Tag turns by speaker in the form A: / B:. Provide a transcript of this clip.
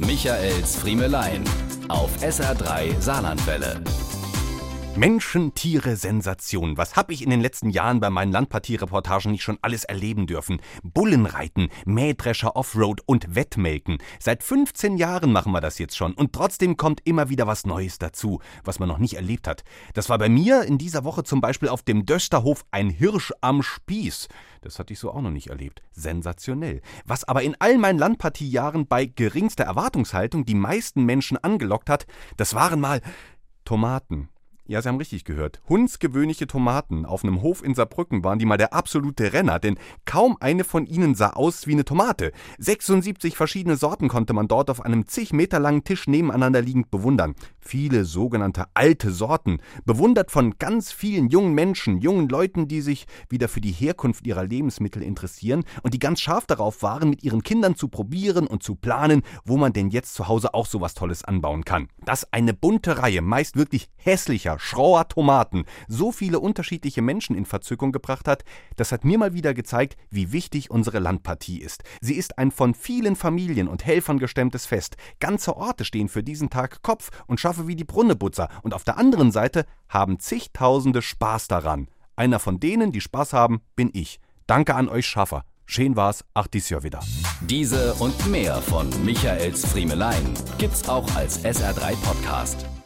A: Michaels Friemelein auf SR3 Saarlandwelle.
B: Menschen, Tiere, Sensation. Was hab ich in den letzten Jahren bei meinen Landpartiereportagen nicht schon alles erleben dürfen? Bullenreiten, Mähdrescher Offroad und Wettmelken. Seit 15 Jahren machen wir das jetzt schon und trotzdem kommt immer wieder was Neues dazu, was man noch nicht erlebt hat. Das war bei mir in dieser Woche zum Beispiel auf dem Dösterhof ein Hirsch am Spieß. Das hatte ich so auch noch nicht erlebt. Sensationell. Was aber in all meinen Landpartiejahren bei geringster Erwartungshaltung die meisten Menschen angelockt hat, das waren mal Tomaten. Ja, Sie haben richtig gehört. Hundsgewöhnliche Tomaten auf einem Hof in Saarbrücken waren die mal der absolute Renner, denn kaum eine von ihnen sah aus wie eine Tomate. 76 verschiedene Sorten konnte man dort auf einem zig Meter langen Tisch nebeneinander liegend bewundern. Viele sogenannte alte Sorten, bewundert von ganz vielen jungen Menschen, jungen Leuten, die sich wieder für die Herkunft ihrer Lebensmittel interessieren und die ganz scharf darauf waren, mit ihren Kindern zu probieren und zu planen, wo man denn jetzt zu Hause auch sowas Tolles anbauen kann. Das eine bunte Reihe, meist wirklich hässlicher, schrauer Tomaten so viele unterschiedliche Menschen in Verzückung gebracht hat, das hat mir mal wieder gezeigt, wie wichtig unsere Landpartie ist. Sie ist ein von vielen Familien und Helfern gestemmtes Fest. Ganze Orte stehen für diesen Tag Kopf und schaffe wie die Brunnebutzer. Und auf der anderen Seite haben zigtausende Spaß daran. Einer von denen, die Spaß haben, bin ich. Danke an euch Schaffer. Schön war's, ach dies Jahr wieder.
A: Diese und mehr von Michaels Friemelein gibt's auch als SR3 Podcast.